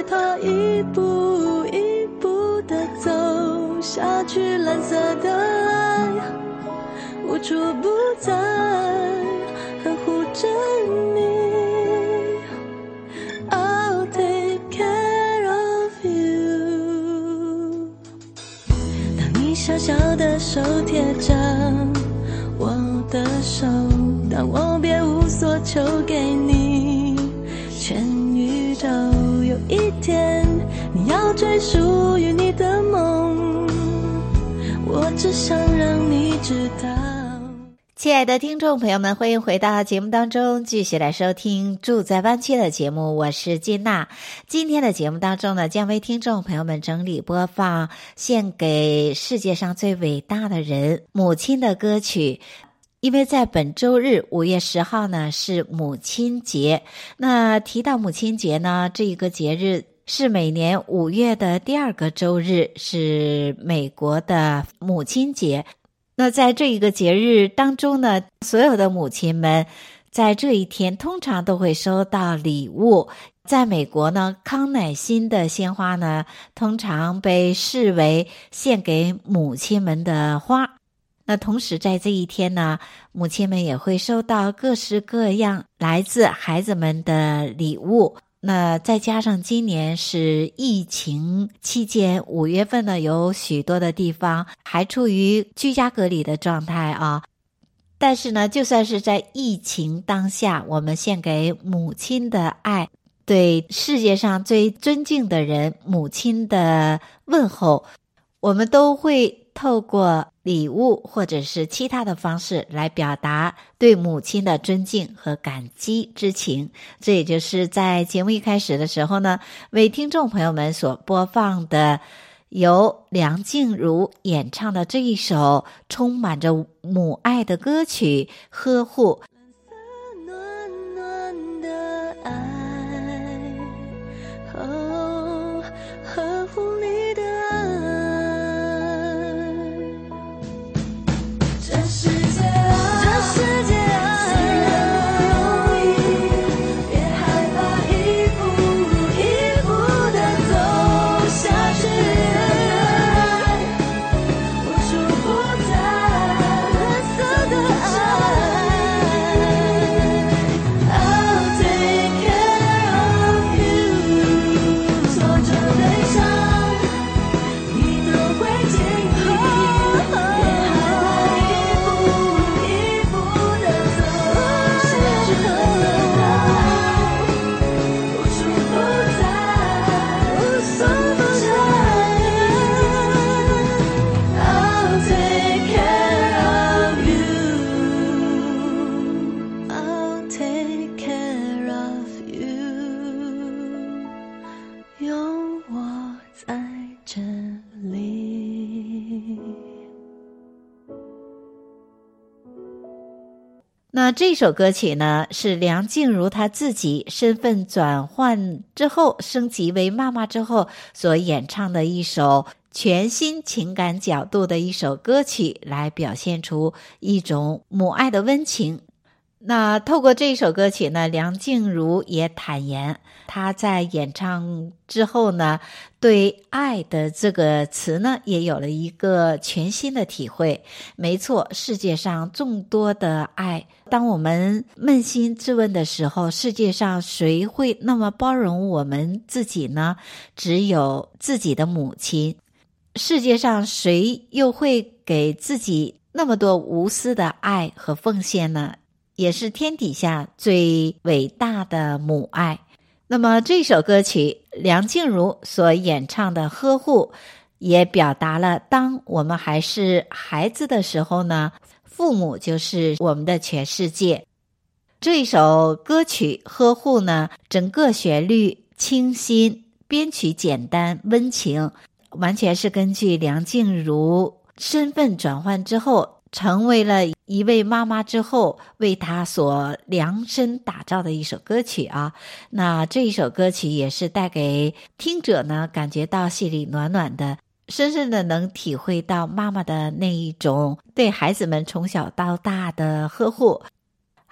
别害怕一步一步的走下去。蓝色的爱无处不在，呵护着你。I'll take care of you。当你小小的手贴着我的手，当我别无所求给你全宇宙，追属于你的梦。我只想让你知道。亲爱的听众朋友们，欢迎回到节目当中，继续来收听《住在湾区》的节目。我是金娜。今天的节目当中呢，将为听众朋友们整理播放献给世界上最伟大的人——母亲的歌曲。因为在本周日五月十号呢，是母亲节。那提到母亲节呢，这一个节日。是每年五月的第二个周日，是美国的母亲节。那在这一个节日当中呢，所有的母亲们在这一天通常都会收到礼物。在美国呢，康乃馨的鲜花呢，通常被视为献给母亲们的花。那同时在这一天呢，母亲们也会收到各式各样来自孩子们的礼物。那再加上今年是疫情期间，五月份呢，有许多的地方还处于居家隔离的状态啊。但是呢，就算是在疫情当下，我们献给母亲的爱，对世界上最尊敬的人母亲的问候，我们都会。透过礼物或者是其他的方式来表达对母亲的尊敬和感激之情。这也就是在节目一开始的时候呢，为听众朋友们所播放的，由梁静茹演唱的这一首充满着母爱的歌曲《呵护》。这首歌曲呢，是梁静茹她自己身份转换之后，升级为妈妈之后所演唱的一首全新情感角度的一首歌曲，来表现出一种母爱的温情。那透过这一首歌曲呢，梁静茹也坦言，她在演唱之后呢，对“爱”的这个词呢，也有了一个全新的体会。没错，世界上众多的爱，当我们扪心自问的时候，世界上谁会那么包容我们自己呢？只有自己的母亲。世界上谁又会给自己那么多无私的爱和奉献呢？也是天底下最伟大的母爱。那么这首歌曲，梁静茹所演唱的《呵护》，也表达了当我们还是孩子的时候呢，父母就是我们的全世界。这一首歌曲《呵护》呢，整个旋律清新，编曲简单温情，完全是根据梁静茹身份转换之后。成为了一位妈妈之后，为她所量身打造的一首歌曲啊。那这一首歌曲也是带给听者呢，感觉到心里暖暖的，深深的能体会到妈妈的那一种对孩子们从小到大的呵护。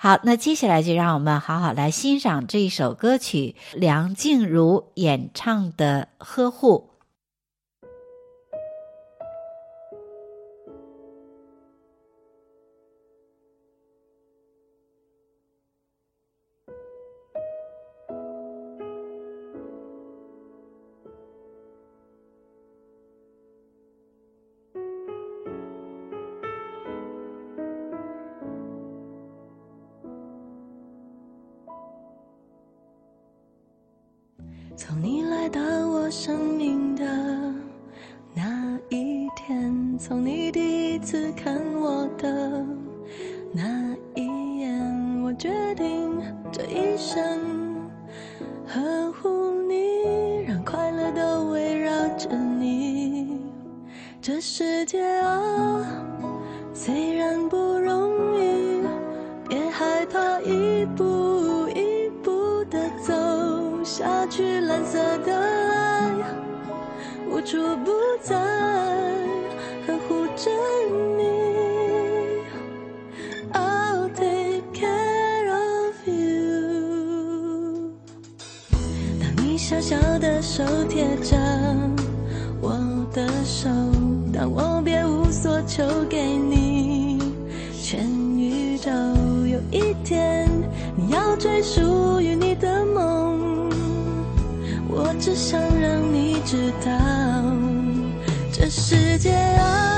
好，那接下来就让我们好好来欣赏这一首歌曲，梁静茹演唱的《呵护》。这世界啊，虽然不容易，别害怕一步一步的走下去。蓝色的爱无处不在，呵护着你。当你小小的手贴着，当我别无所求给你全宇宙，有一天你要追属于你的梦。我只想让你知道，这世界啊，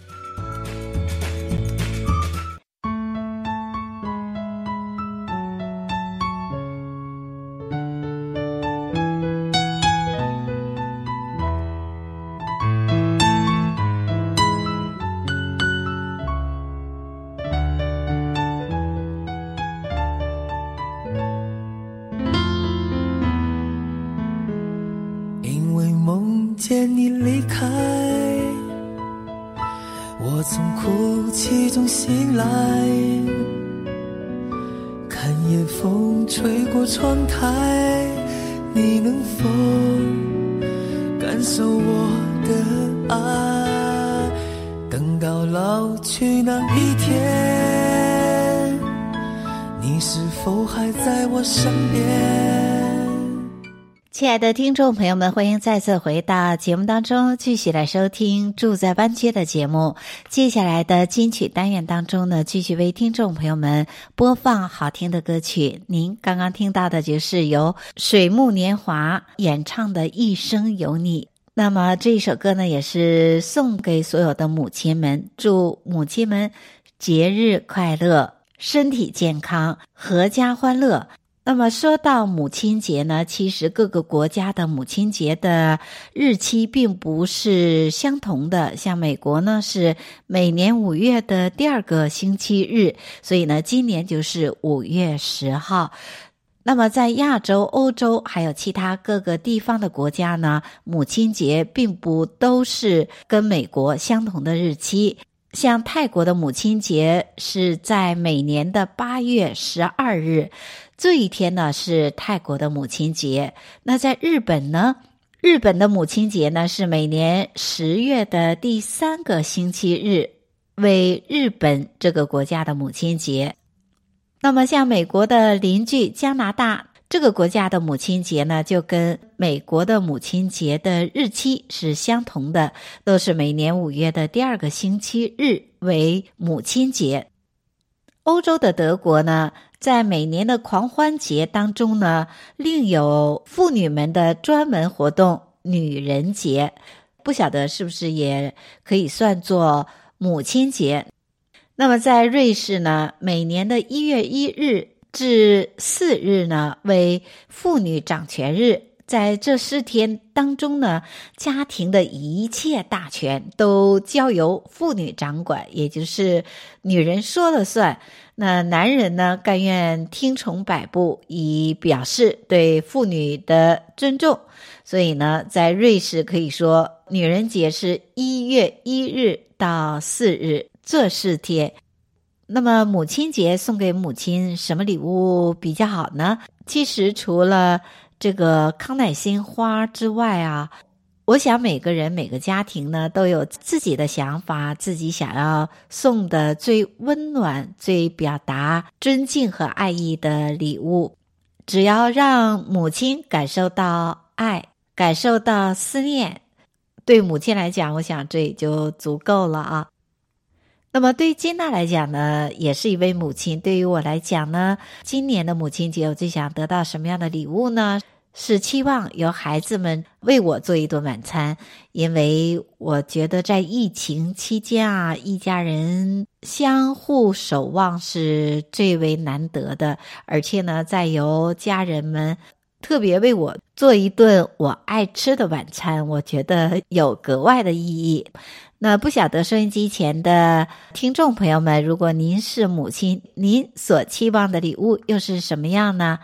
窗台，你能否感受我的爱？等到老去那一天，你是否还在我身边？亲爱的听众朋友们，欢迎再次回到节目当中，继续来收听《住在湾区》的节目。接下来的金曲单元当中呢，继续为听众朋友们播放好听的歌曲。您刚刚听到的就是由水木年华演唱的《一生有你》。那么这一首歌呢，也是送给所有的母亲们，祝母亲们节日快乐，身体健康，阖家欢乐。那么说到母亲节呢，其实各个国家的母亲节的日期并不是相同的。像美国呢是每年五月的第二个星期日，所以呢今年就是五月十号。那么在亚洲、欧洲还有其他各个地方的国家呢，母亲节并不都是跟美国相同的日期。像泰国的母亲节是在每年的八月十二日。这一天呢是泰国的母亲节。那在日本呢，日本的母亲节呢是每年十月的第三个星期日，为日本这个国家的母亲节。那么像美国的邻居加拿大这个国家的母亲节呢，就跟美国的母亲节的日期是相同的，都是每年五月的第二个星期日为母亲节。欧洲的德国呢，在每年的狂欢节当中呢，另有妇女们的专门活动——女人节，不晓得是不是也可以算作母亲节？那么在瑞士呢，每年的一月一日至四日呢，为妇女掌权日。在这四天当中呢，家庭的一切大权都交由妇女掌管，也就是女人说了算。那男人呢，甘愿听从摆布，以表示对妇女的尊重。所以呢，在瑞士可以说，女人节是一月一日到四日这四天。那么母亲节送给母亲什么礼物比较好呢？其实除了这个康乃馨花之外啊，我想每个人每个家庭呢都有自己的想法，自己想要送的最温暖、最表达尊敬和爱意的礼物。只要让母亲感受到爱，感受到思念，对母亲来讲，我想这也就足够了啊。那么对于金娜来讲呢，也是一位母亲。对于我来讲呢，今年的母亲节，我最想得到什么样的礼物呢？是期望由孩子们为我做一顿晚餐，因为我觉得在疫情期间啊，一家人相互守望是最为难得的，而且呢，再由家人们特别为我做一顿我爱吃的晚餐，我觉得有格外的意义。那不晓得收音机前的听众朋友们，如果您是母亲，您所期望的礼物又是什么样呢？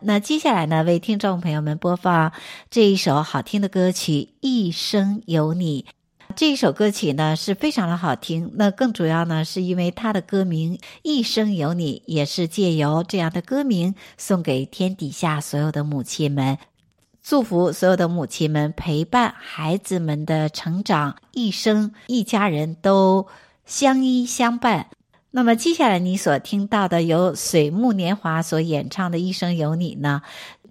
那接下来呢，为听众朋友们播放这一首好听的歌曲《一生有你》。这一首歌曲呢是非常的好听，那更主要呢是因为它的歌名《一生有你》，也是借由这样的歌名送给天底下所有的母亲们。祝福所有的母亲们陪伴孩子们的成长，一生一家人都相依相伴。那么接下来你所听到的由水木年华所演唱的《一生有你》呢，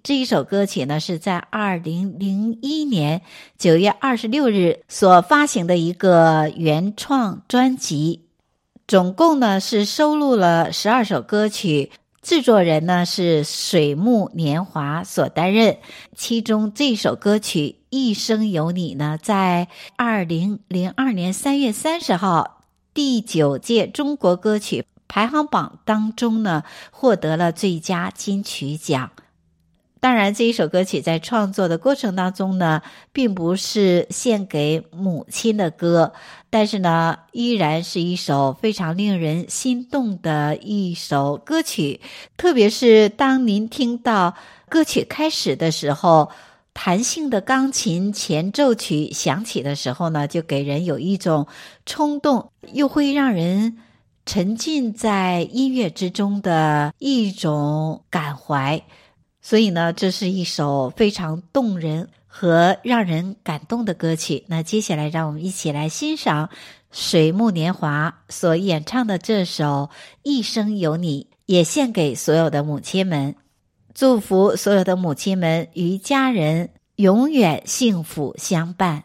这一首歌曲呢，是在二零零一年九月二十六日所发行的一个原创专辑，总共呢是收录了十二首歌曲，制作人呢是水木年华所担任。其中这首歌曲《一生有你》呢，在二零零二年三月三十号第九届中国歌曲排行榜当中呢，获得了最佳金曲奖。当然，这一首歌曲在创作的过程当中呢，并不是献给母亲的歌，但是呢，依然是一首非常令人心动的一首歌曲。特别是当您听到歌曲开始的时候，弹性的钢琴前奏曲响起的时候呢，就给人有一种冲动，又会让人沉浸在音乐之中的一种感怀。所以呢，这是一首非常动人和让人感动的歌曲。那接下来，让我们一起来欣赏水木年华所演唱的这首《一生有你》，也献给所有的母亲们，祝福所有的母亲们与家人永远幸福相伴。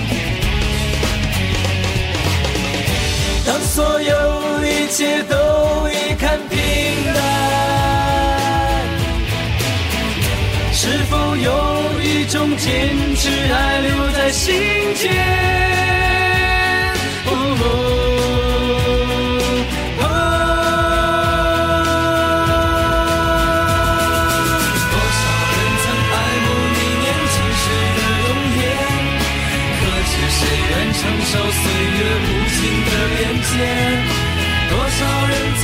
当所有一切都已看平淡，是否有？一种坚持还留在心间。哦，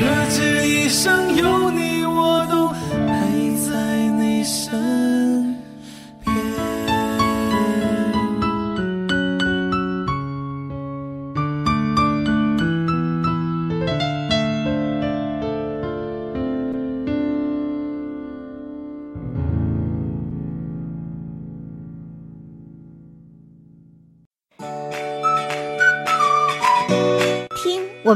可知一生有你，我都陪在你身边。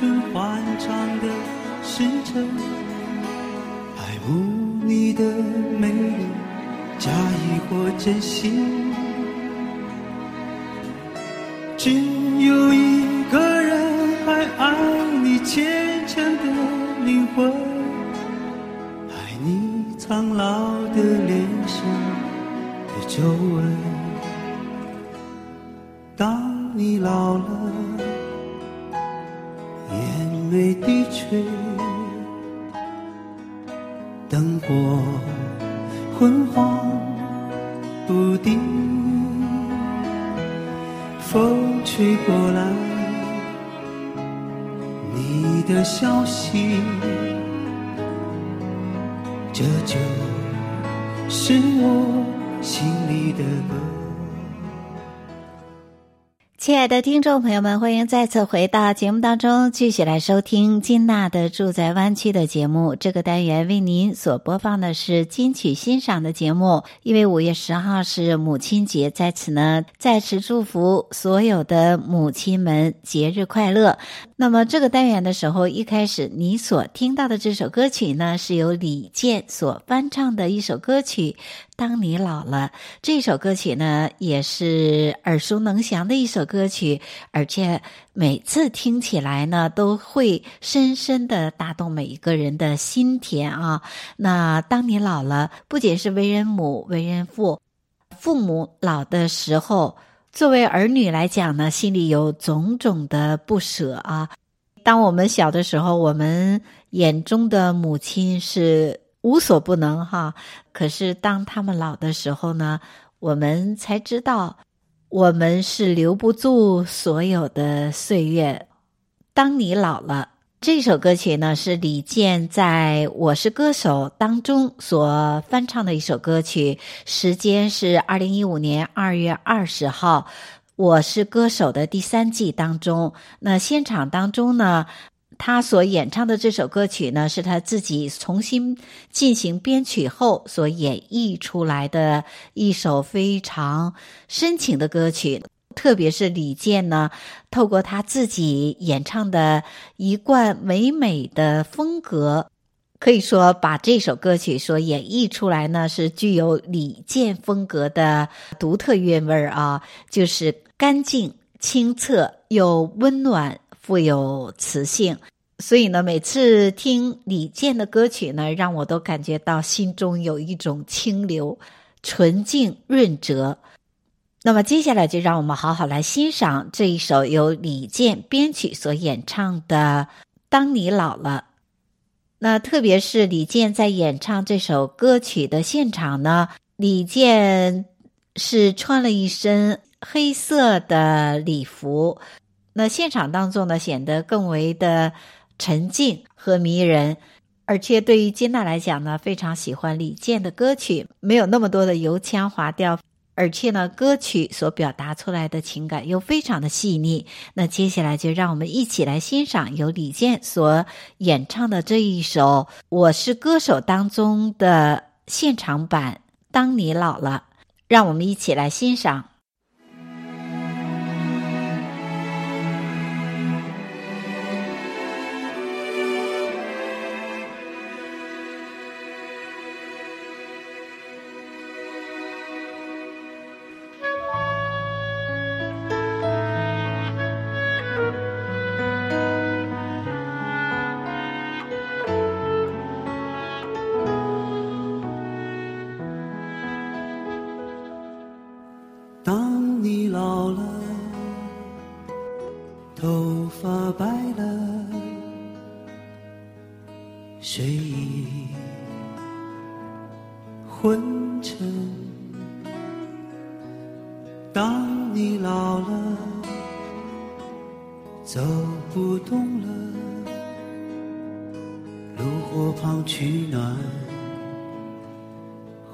春欢畅的时辰，爱慕你的美丽，假意或真心。听众朋友们，欢迎再次回到节目当中，继续来收听金娜的住在湾区的节目。这个单元为您所播放的是金曲欣赏的节目。因为五月十号是母亲节，在此呢，再次祝福所有的母亲们节日快乐。那么这个单元的时候，一开始你所听到的这首歌曲呢，是由李健所翻唱的一首歌曲。当你老了，这首歌曲呢，也是耳熟能详的一首歌曲，而且每次听起来呢，都会深深的打动每一个人的心田啊。那当你老了，不仅是为人母、为人父，父母老的时候，作为儿女来讲呢，心里有种种的不舍啊。当我们小的时候，我们眼中的母亲是。无所不能哈，可是当他们老的时候呢，我们才知道，我们是留不住所有的岁月。当你老了，这首歌曲呢，是李健在《我是歌手》当中所翻唱的一首歌曲，时间是二零一五年二月二十号，《我是歌手》的第三季当中。那现场当中呢，他所演唱的这首歌曲呢，是他自己重新进行编曲后所演绎出来的一首非常深情的歌曲。特别是李健呢，透过他自己演唱的一贯唯美的风格，可以说把这首歌曲所演绎出来呢，是具有李健风格的独特韵味儿啊，就是干净、清澈又温暖。富有磁性，所以呢，每次听李健的歌曲呢，让我都感觉到心中有一种清流、纯净、润泽。那么接下来就让我们好好来欣赏这一首由李健编曲所演唱的《当你老了》。那特别是李健在演唱这首歌曲的现场呢，李健是穿了一身黑色的礼服，那现场当中呢显得更为的沉静和迷人，而且对于金娜来讲呢，非常喜欢李健的歌曲，没有那么多的油腔滑调。而且呢，歌曲所表达出来的情感又非常的细腻。那接下来就让我们一起来欣赏由李健所演唱的这一首《我是歌手》当中的现场版《当你老了》，让我们一起来欣赏。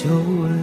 就问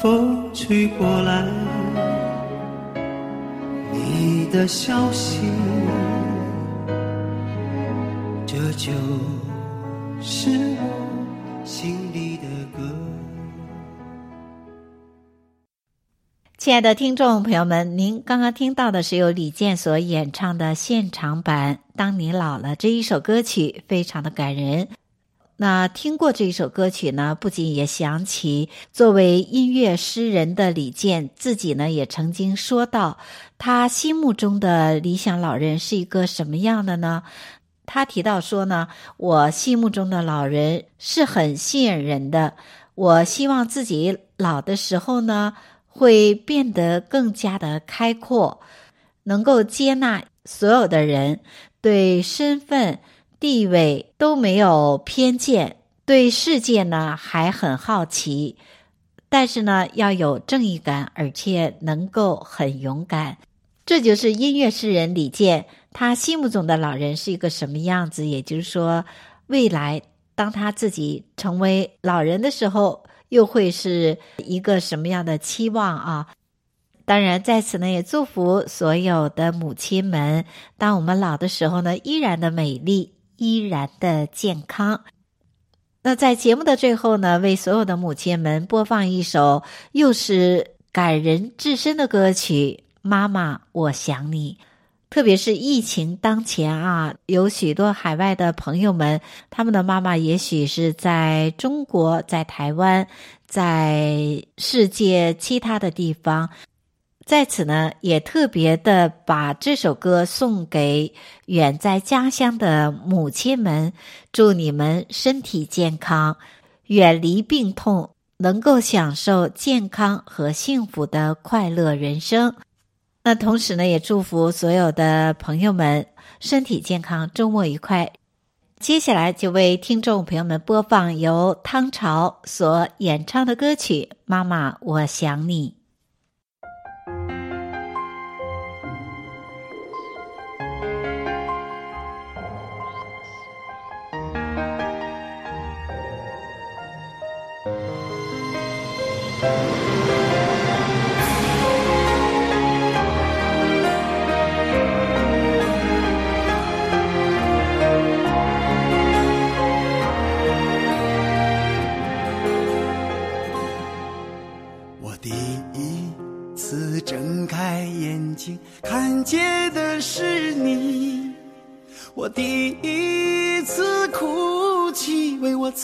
风吹过来，你的消息，这就是我心里的歌。亲爱的听众朋友们，您刚刚听到的是由李健所演唱的现场版《当你老了》这一首歌曲，非常的感人。那听过这一首歌曲呢，不仅也想起作为音乐诗人的李健自己呢，也曾经说到他心目中的理想老人是一个什么样的呢？他提到说呢，我心目中的老人是很吸引人的，我希望自己老的时候呢。会变得更加的开阔，能够接纳所有的人，对身份地位都没有偏见，对世界呢还很好奇，但是呢要有正义感，而且能够很勇敢。这就是音乐诗人李健，他心目中的老人是一个什么样子？也就是说，未来当他自己成为老人的时候。又会是一个什么样的期望啊？当然，在此呢，也祝福所有的母亲们，当我们老的时候呢，依然的美丽，依然的健康。那在节目的最后呢，为所有的母亲们播放一首又是感人至深的歌曲《妈妈，我想你》。特别是疫情当前啊，有许多海外的朋友们，他们的妈妈也许是在中国、在台湾、在世界其他的地方，在此呢，也特别的把这首歌送给远在家乡的母亲们，祝你们身体健康，远离病痛，能够享受健康和幸福的快乐人生。那同时呢，也祝福所有的朋友们身体健康，周末愉快。接下来就为听众朋友们播放由汤潮所演唱的歌曲《妈妈，我想你》。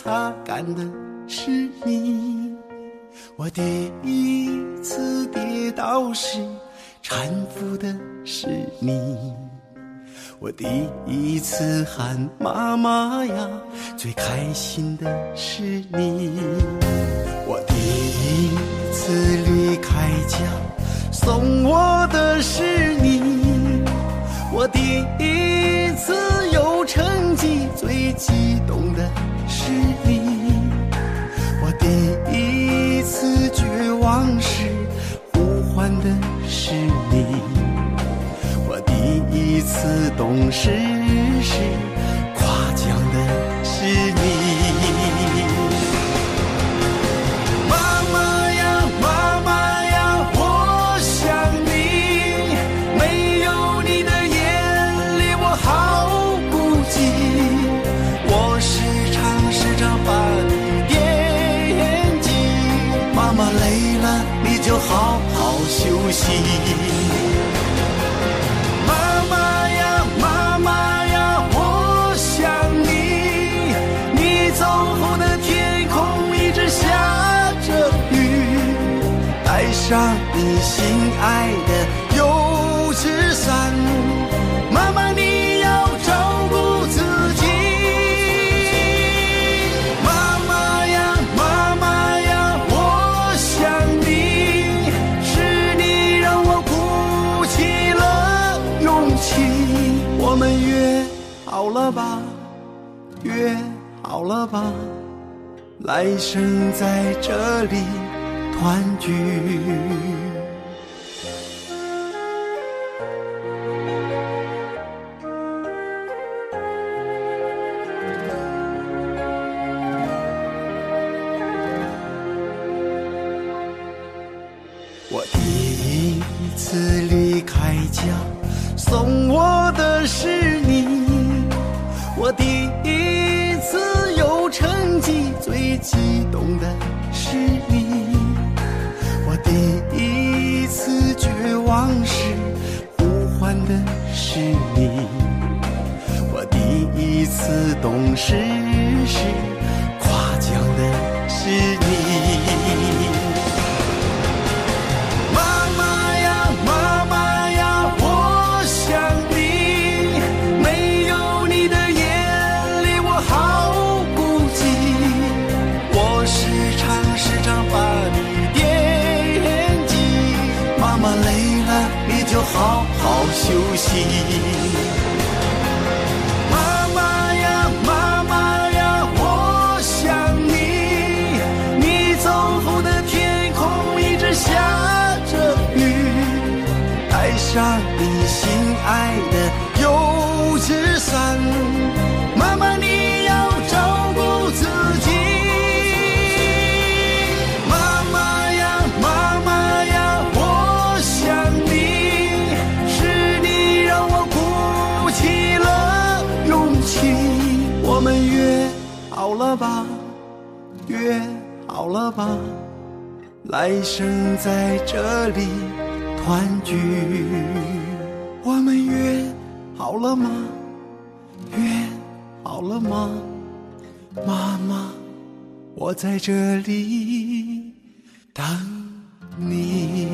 擦干的是你，我第一次跌倒时搀扶的是你，我第一次喊妈妈呀，最开心的是你，我第一次离开家。送我的是你，我第一次有成绩，最激动的是上你心爱的油纸伞妈妈你要照顾自己妈妈呀妈妈呀我想你是你让我鼓起了勇气。我们约好了吧约好了吧。来生在这里欢聚。休息。吧，来生在这里团聚。我们约好了吗？约好了吗？妈妈，我在这里等你。